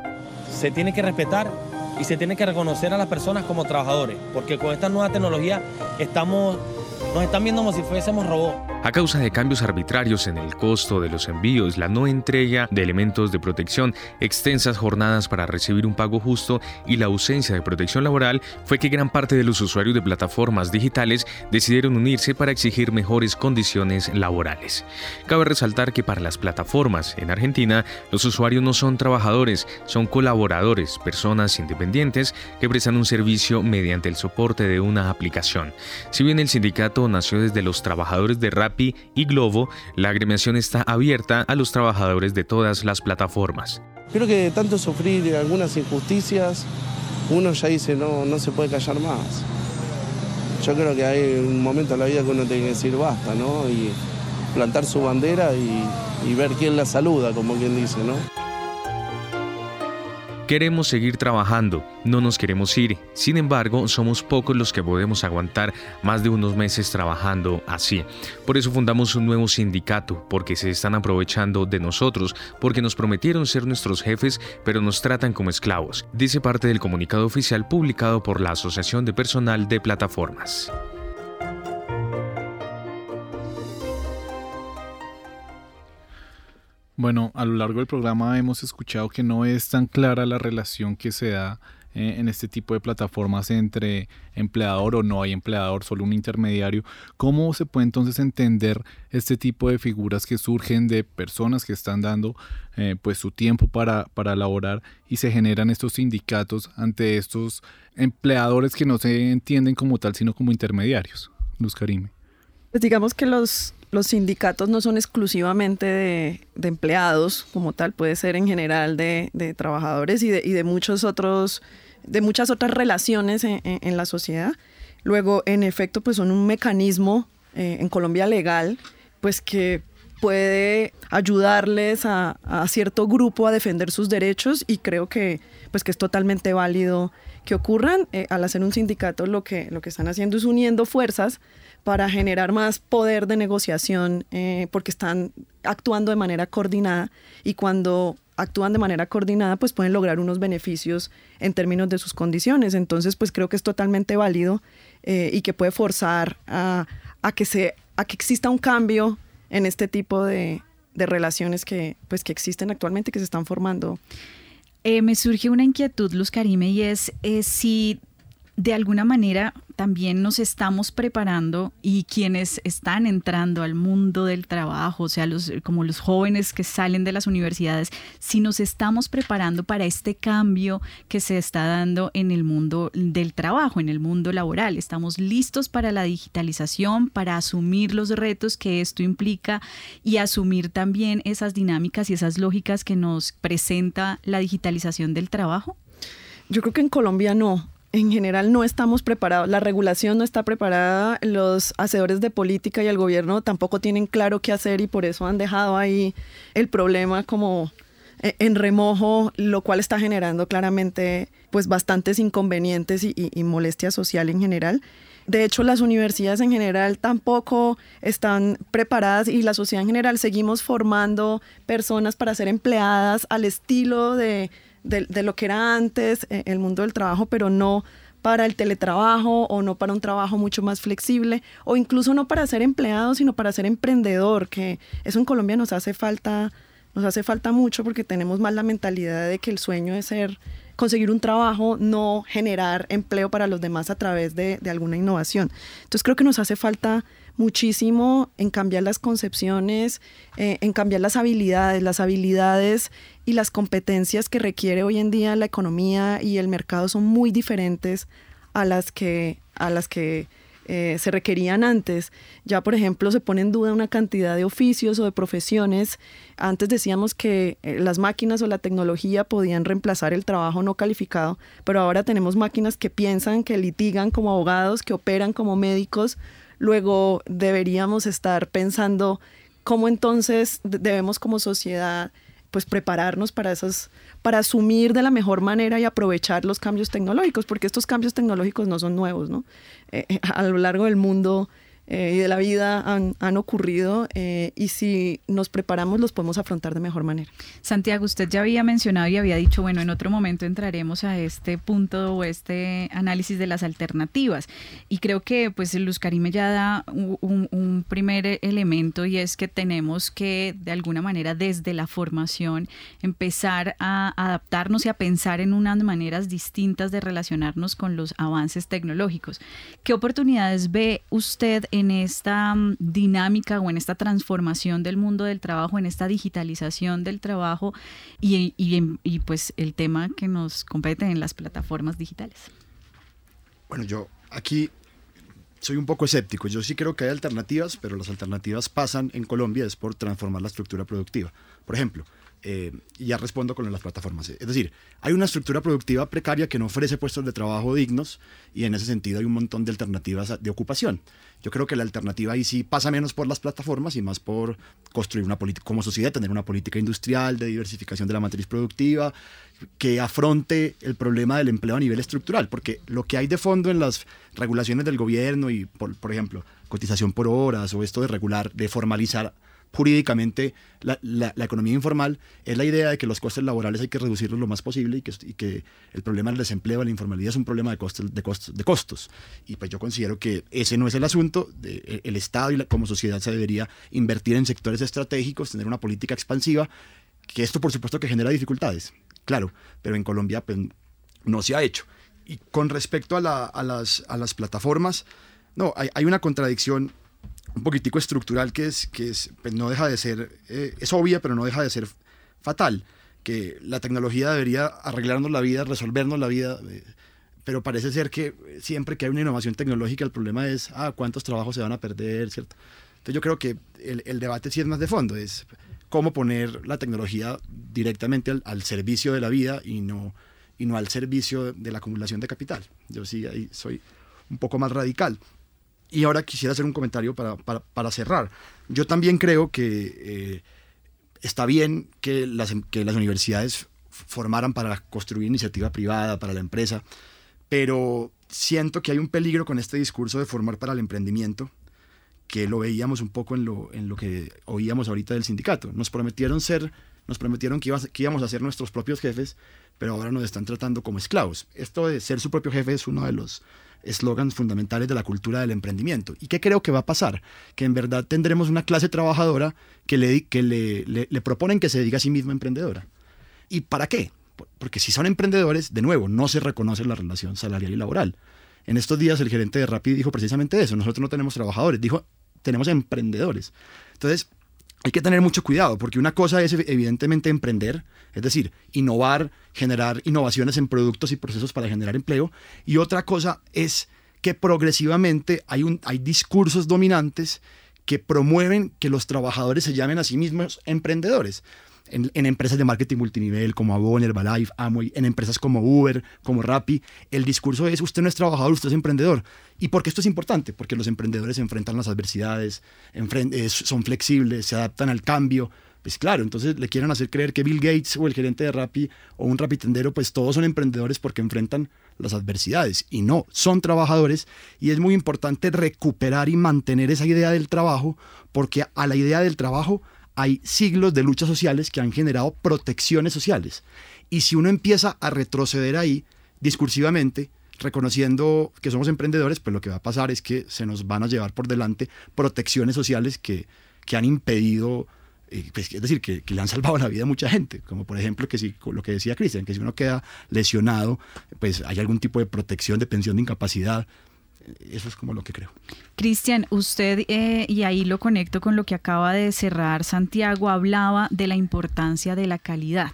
Se tiene que respetar y se tiene que reconocer a las personas como trabajadores, porque con esta nueva tecnología estamos, nos están viendo como si fuésemos robots. A causa de cambios arbitrarios en el costo de los envíos, la no entrega de elementos de protección, extensas jornadas para recibir un pago justo y la ausencia de protección laboral, fue que gran parte de los usuarios de plataformas digitales decidieron unirse para exigir mejores condiciones laborales. Cabe resaltar que para las plataformas en Argentina, los usuarios no son trabajadores, son colaboradores, personas independientes que prestan un servicio mediante el soporte de una aplicación. Si bien el sindicato nació desde los trabajadores de Rap y Globo, la agremiación está abierta a los trabajadores de todas las plataformas. Creo que tanto sufrir algunas injusticias, uno ya dice no, no se puede callar más. Yo creo que hay un momento en la vida que uno tiene que decir basta, ¿no? Y plantar su bandera y ver quién la saluda, como quien dice, ¿no? Queremos seguir trabajando, no nos queremos ir. Sin embargo, somos pocos los que podemos aguantar más de unos meses trabajando así. Por eso fundamos un nuevo sindicato, porque se están aprovechando de nosotros, porque nos prometieron ser nuestros jefes, pero nos tratan como esclavos, dice parte del comunicado oficial publicado por la Asociación de Personal de Plataformas. Bueno, a lo largo del programa hemos escuchado que no es tan clara la relación que se da eh, en este tipo de plataformas entre empleador o no hay empleador, solo un intermediario. ¿Cómo se puede entonces entender este tipo de figuras que surgen de personas que están dando eh, pues su tiempo para, para laborar y se generan estos sindicatos ante estos empleadores que no se entienden como tal, sino como intermediarios? Luz Karime. Pues digamos que los, los sindicatos no son exclusivamente de, empleados como tal, puede ser en general de, trabajadores y de, muchos otros, de muchas otras relaciones en, la sociedad. Luego, en efecto, pues son un mecanismo eh, en Colombia legal, pues que puede ayudarles a, cierto grupo a defender sus derechos y creo que pues que es totalmente válido que ocurran. Eh, al hacer un sindicato lo que, lo que están haciendo es uniendo fuerzas para generar más poder de negociación eh, porque están actuando de manera coordinada y cuando actúan de manera coordinada pues pueden lograr unos beneficios en términos de sus condiciones. Entonces pues creo que es totalmente válido eh, y que puede forzar a, que se, a que exista un cambio en este tipo de, relaciones que, pues, que existen actualmente, que se están formando. Eh, me surge una inquietud, Luz Karime, y es si de alguna manera también nos estamos preparando y quienes están entrando al mundo del trabajo, o sea, los, como los jóvenes que salen de las universidades, si nos estamos preparando para este cambio que se está dando en el mundo del trabajo, en el mundo laboral. Estamos listos para la digitalización, para asumir los retos que esto implica y asumir también esas dinámicas y esas lógicas que nos presenta la digitalización del trabajo. Yo creo que en Colombia no en general no estamos preparados, la regulación no está preparada, los hacedores de política y el gobierno tampoco tienen claro qué hacer y por eso han dejado ahí el problema como eh, en remojo, lo cual está generando claramente pues bastantes inconvenientes y, y molestia social en general. De hecho, las universidades en general tampoco están preparadas y la sociedad en general seguimos formando personas para ser empleadas al estilo de, de, lo que era antes eh, el mundo del trabajo, pero no para el teletrabajo o no para un trabajo mucho más flexible o incluso no para ser empleado, sino para ser emprendedor, que eso en Colombia nos hace falta, nos hace falta mucho porque tenemos más la mentalidad de que el sueño es ser conseguir un trabajo, no generar empleo para los demás a través de, de alguna innovación. Entonces creo que nos hace falta muchísimo en cambiar las concepciones, eh, en cambiar las habilidades, las habilidades y las competencias que requiere hoy en día la economía y el mercado son muy diferentes a las que, a las que eh, se requerían antes. Ya, por ejemplo, se pone en duda una cantidad de oficios o de profesiones. Antes decíamos que eh, las máquinas o la tecnología podían reemplazar el trabajo no calificado, pero ahora tenemos máquinas que piensan, que litigan como abogados, que operan como médicos luego deberíamos estar pensando cómo entonces debemos como sociedad pues prepararnos para esas para asumir de la mejor manera y aprovechar los cambios tecnológicos porque estos cambios tecnológicos no son nuevos no eh, eh, a lo largo del mundo eh, y de la vida han, ocurrido eh, y si nos preparamos los podemos afrontar de mejor manera. Santiago, usted ya había mencionado y había dicho, bueno, en otro momento entraremos a este punto o este análisis de las alternativas y creo que pues Luz Karime ya da un primer elemento y es que tenemos que de alguna manera desde la formación empezar a adaptarnos y a pensar en unas maneras distintas de relacionarnos con los avances tecnológicos. ¿Qué oportunidades ve usted en esta mm, dinámica o en esta transformación del mundo del trabajo, en esta digitalización del trabajo y, y, pues el tema que nos compete en las plataformas digitales? Bueno, yo aquí soy un poco escéptico. Yo sí creo que hay alternativas, pero las alternativas pasan en Colombia es por transformar la estructura productiva. Por ejemplo, eh, y ya respondo con las plataformas. Es decir, hay una estructura productiva precaria que no ofrece puestos de trabajo dignos y en ese sentido hay un montón de alternativas de ocupación. Yo creo que la alternativa ahí sí pasa menos por las plataformas y más por construir una política, como sociedad, tener una política industrial de diversificación de la matriz productiva que afronte el problema del empleo a nivel estructural, porque lo que hay de fondo en las regulaciones del gobierno y, por, por ejemplo, cotización por horas o esto de regular, de formalizar jurídicamente la, la, economía informal es la idea de que los costes laborales hay que reducirlos lo más posible y que, el problema del desempleo, la informalidad es un problema de costos, de costos, de costos. Y pues yo considero que ese no es el asunto. E, el Estado y como sociedad se debería invertir en sectores estratégicos, tener una política expansiva, que esto por supuesto que genera dificultades, claro, pero en Colombia pues, no se ha hecho. Y con respecto a, a, las, a las plataformas, no, hay, hay una contradicción un poquitico estructural que es, que es, pues no deja de ser, eh, es obvia, pero no deja de ser fatal, que la tecnología debería arreglarnos la vida, resolvernos la vida, eh, pero parece ser que siempre que hay una innovación tecnológica el problema es, ah, cuántos trabajos se van a perder, ¿cierto? Entonces yo creo que el, el debate sí es más de fondo, es cómo poner la tecnología directamente al, al, servicio de la vida y no, y no al servicio de la acumulación de capital. Yo sí ahí soy un poco más radical. Y ahora quisiera hacer un comentario para, para, cerrar. Yo también creo que eh, está bien que las, que las universidades formaran para construir iniciativa privada, para la empresa, pero siento que hay un peligro con este discurso de formar para el emprendimiento, que lo veíamos un poco en lo, en lo que oíamos ahorita del sindicato. Nos prometieron ser, nos prometieron que, que íbamos a ser nuestros propios jefes, pero ahora nos están tratando como esclavos. Esto de ser su propio jefe es uno de los eslogans fundamentales de la cultura del emprendimiento. ¿Y qué creo que va a pasar? Que en verdad tendremos una clase trabajadora que le, que le, le, proponen que se diga a sí misma emprendedora. ¿Y para qué? Porque si son emprendedores, de nuevo, no se reconoce la relación salarial y laboral. En estos días el gerente de Rappi dijo precisamente eso, nosotros no tenemos trabajadores, dijo, tenemos emprendedores. Entonces, hay que tener mucho cuidado, porque una cosa es evidentemente emprender, es decir, innovar, generar innovaciones en productos y procesos para generar empleo, y otra cosa es que progresivamente hay, un, hay discursos dominantes que promueven que los trabajadores se llamen a sí mismos emprendedores. En, empresas de marketing multinivel como Avon, Herbalife, Amway, en empresas como Uber, como Rappi, el discurso es usted no es trabajador, usted es emprendedor. ¿Y por qué esto es importante? Porque los emprendedores enfrentan las adversidades, son flexibles, se adaptan al cambio. Pues claro, entonces le quieren hacer creer que Bill Gates o el gerente de Rappi o un rapitendero, pues todos son emprendedores porque enfrentan las adversidades. Y no, son trabajadores y es muy importante recuperar y mantener esa idea del trabajo porque a la idea del trabajo hay siglos de luchas sociales que han generado protecciones sociales. Y si uno empieza a retroceder ahí discursivamente, reconociendo que somos emprendedores, pues lo que va a pasar es que se nos van a llevar por delante protecciones sociales que, que han impedido, eh, pues, es decir, que, que, le han salvado la vida a mucha gente, como por ejemplo que si, lo que decía Cristian, que si uno queda lesionado, pues hay algún tipo de protección de pensión de incapacidad, eso es como lo que creo. Cristian, usted, eh, y ahí lo conecto con lo que acaba de cerrar Santiago, hablaba de la importancia de la calidad.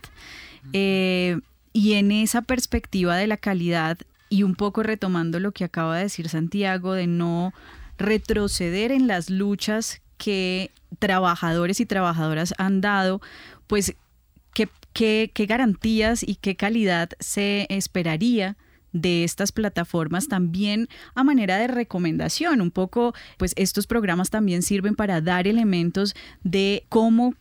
Eh, y en esa perspectiva de la calidad, y un poco retomando lo que acaba de decir Santiago, de no retroceder en las luchas que trabajadores y trabajadoras han dado, pues, qué garantías y qué calidad se esperaría? De estas plataformas también a manera de recomendación. Un poco, pues estos programas también sirven para dar elementos de cómo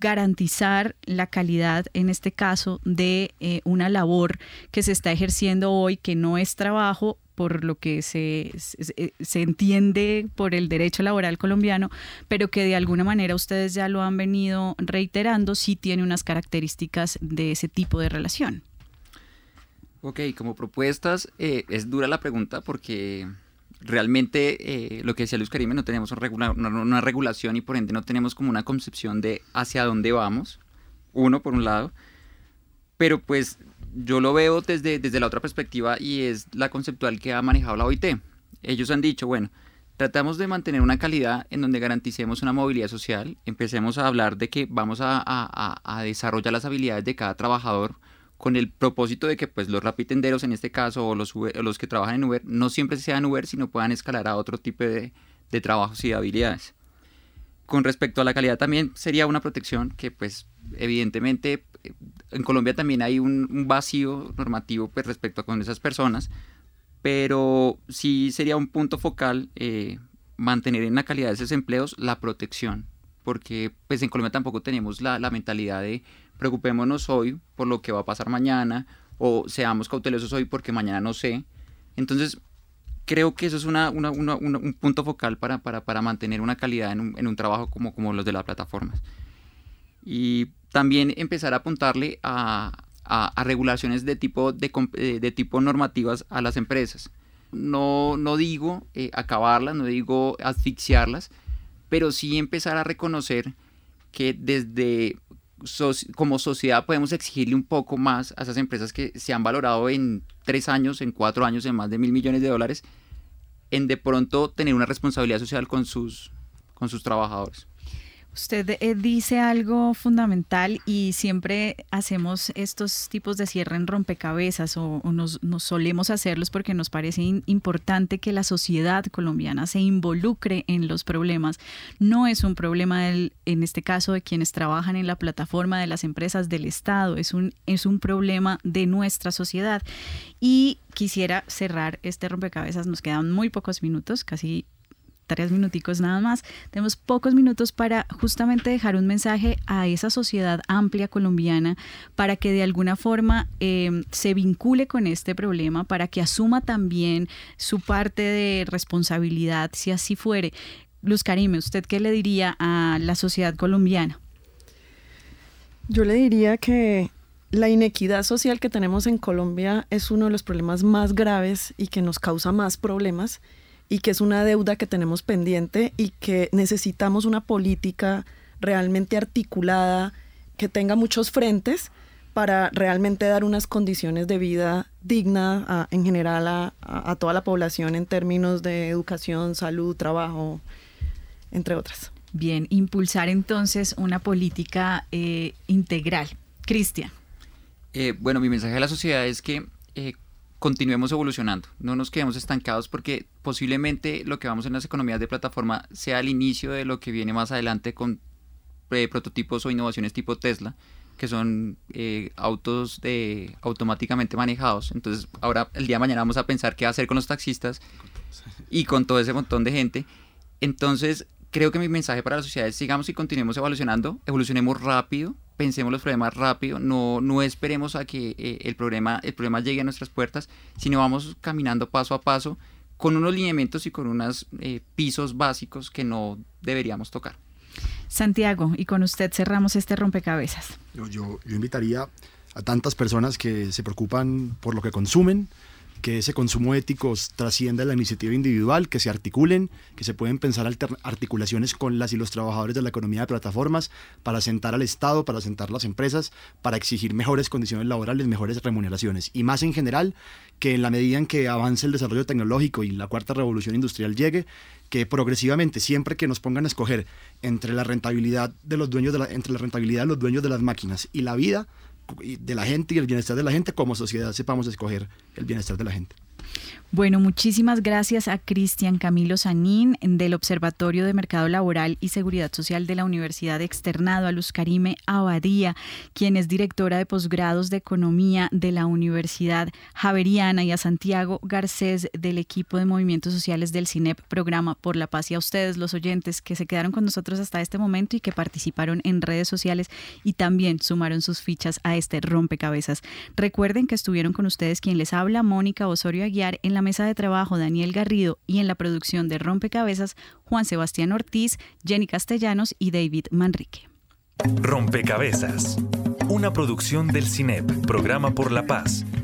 garantizar la calidad, en este caso, de eh, una labor que se está ejerciendo hoy, que no es trabajo, por lo que se, se, entiende por el derecho laboral colombiano, pero que de alguna manera ustedes ya lo han venido reiterando, sí tiene unas características de ese tipo de relación. Ok, como propuestas, eh, es dura la pregunta porque realmente eh, lo que decía Luis Karime, no tenemos una, regulación y por ende no tenemos como una concepción de hacia dónde vamos, uno por un lado, pero pues yo lo veo desde, desde la otra perspectiva y es la conceptual que ha manejado la OIT. Ellos han dicho, bueno, tratamos de mantener una calidad en donde garanticemos una movilidad social, empecemos a hablar de que vamos a, a desarrollar las habilidades de cada trabajador, con el propósito de que pues los rapitenderos en este caso o los, que trabajan en Uber no siempre sean Uber, sino puedan escalar a otro tipo de, de trabajos y de habilidades. Con respecto a la calidad también sería una protección que pues evidentemente en Colombia también hay un, vacío normativo pues, respecto a con esas personas, pero sí sería un punto focal eh, mantener en la calidad de esos empleos la protección, porque pues en Colombia tampoco tenemos la, la mentalidad de preocupémonos hoy por lo que va a pasar mañana o seamos cautelosos hoy porque mañana no sé. Entonces, creo que eso es una, un punto focal para, para, mantener una calidad en un, en un, trabajo como, como los de las plataformas. Y también empezar a apuntarle a, a, regulaciones de tipo, de, de, tipo normativas a las empresas. No, no digo eh, acabarlas, no digo asfixiarlas, pero sí empezar a reconocer que desde como sociedad podemos exigirle un poco más a esas empresas que se han valorado en tres años, en cuatro años, en más de mil millones de dólares, en de pronto tener una responsabilidad social con sus, con sus trabajadores. Usted eh, dice algo fundamental y siempre hacemos estos tipos de cierre en rompecabezas o, nos, solemos hacerlos porque nos parece importante que la sociedad colombiana se involucre en los problemas. No es un problema en este caso de quienes trabajan en la plataforma de las empresas del Estado, es un, es un problema de nuestra sociedad. Y quisiera cerrar este rompecabezas, nos quedan muy pocos minutos, casi tres minuticos nada más. Tenemos pocos minutos para justamente dejar un mensaje a esa sociedad amplia colombiana para que de alguna forma em, se vincule con este problema, para que asuma también su parte de responsabilidad, si así fuere. Luz Karime, ¿usted qué le diría a la sociedad colombiana? Yo le diría que la inequidad social que tenemos en Colombia es uno de los problemas más graves y que nos causa más problemas y que es una deuda que tenemos pendiente y que necesitamos una política realmente articulada que tenga muchos frentes para realmente dar unas condiciones de vida digna en general a, toda la población en términos de educación, salud, trabajo, entre otras. Bien, impulsar entonces una política eh, integral. Cristian. Eh, bueno, mi mensaje a la sociedad es que eh, continuemos evolucionando, no nos quedemos estancados porque posiblemente lo que vamos en las economías de plataforma sea el inicio de lo que viene más adelante con eh, prototipos o innovaciones tipo Tesla, que son eh, autos de automáticamente manejados. Entonces, ahora el día de mañana vamos a pensar qué hacer con los taxistas y con todo ese montón de gente. Entonces, creo que mi mensaje para la sociedad es sigamos y continuemos evolucionando, evolucionemos rápido, pensemos los problemas rápido, no, no esperemos a que eh, el, problema, el problema llegue a nuestras puertas, sino vamos caminando paso a paso con unos lineamientos y con unos eh, pisos básicos que no deberíamos tocar. Santiago, y con usted cerramos este rompecabezas. Yo, yo, yo invitaría a tantas personas que se preocupan por lo que consumen, que ese consumo ético trascienda la iniciativa individual, que se articulen, que se pueden pensar articulaciones con las y los trabajadores de la economía de plataformas para sentar al Estado, para sentar las empresas, para exigir mejores condiciones laborales, mejores remuneraciones. Y más en general, que en la medida en que avance el desarrollo tecnológico y la cuarta revolución industrial llegue, que progresivamente, siempre que nos pongan a escoger entre la rentabilidad de los dueños de la, entre la rentabilidad de los dueños de las máquinas y la vida, de la gente y el bienestar de la gente, como sociedad sepamos escoger el bienestar de la gente. Bueno, muchísimas gracias a Cristian Camilo Sanín del Observatorio de Mercado Laboral y Seguridad Social de la Universidad Externado, a Luz Karime Abadía, quien es directora de posgrados de Economía de la Universidad Javeriana, y a Santiago Garcés del equipo de Movimientos Sociales del CINEP, Programa por la Paz, y a ustedes, los oyentes, que se quedaron con nosotros hasta este momento y que participaron en redes sociales y también sumaron sus fichas a este rompecabezas. Recuerden que estuvieron con ustedes quien les habla, Mónica Osorio Aguiar, en la mesa de trabajo Daniel Garrido y en la producción de Rompecabezas Juan Sebastián Ortiz, Jenny Castellanos y David Manrique. Rompecabezas, una producción del CINEP, Programa por la Paz,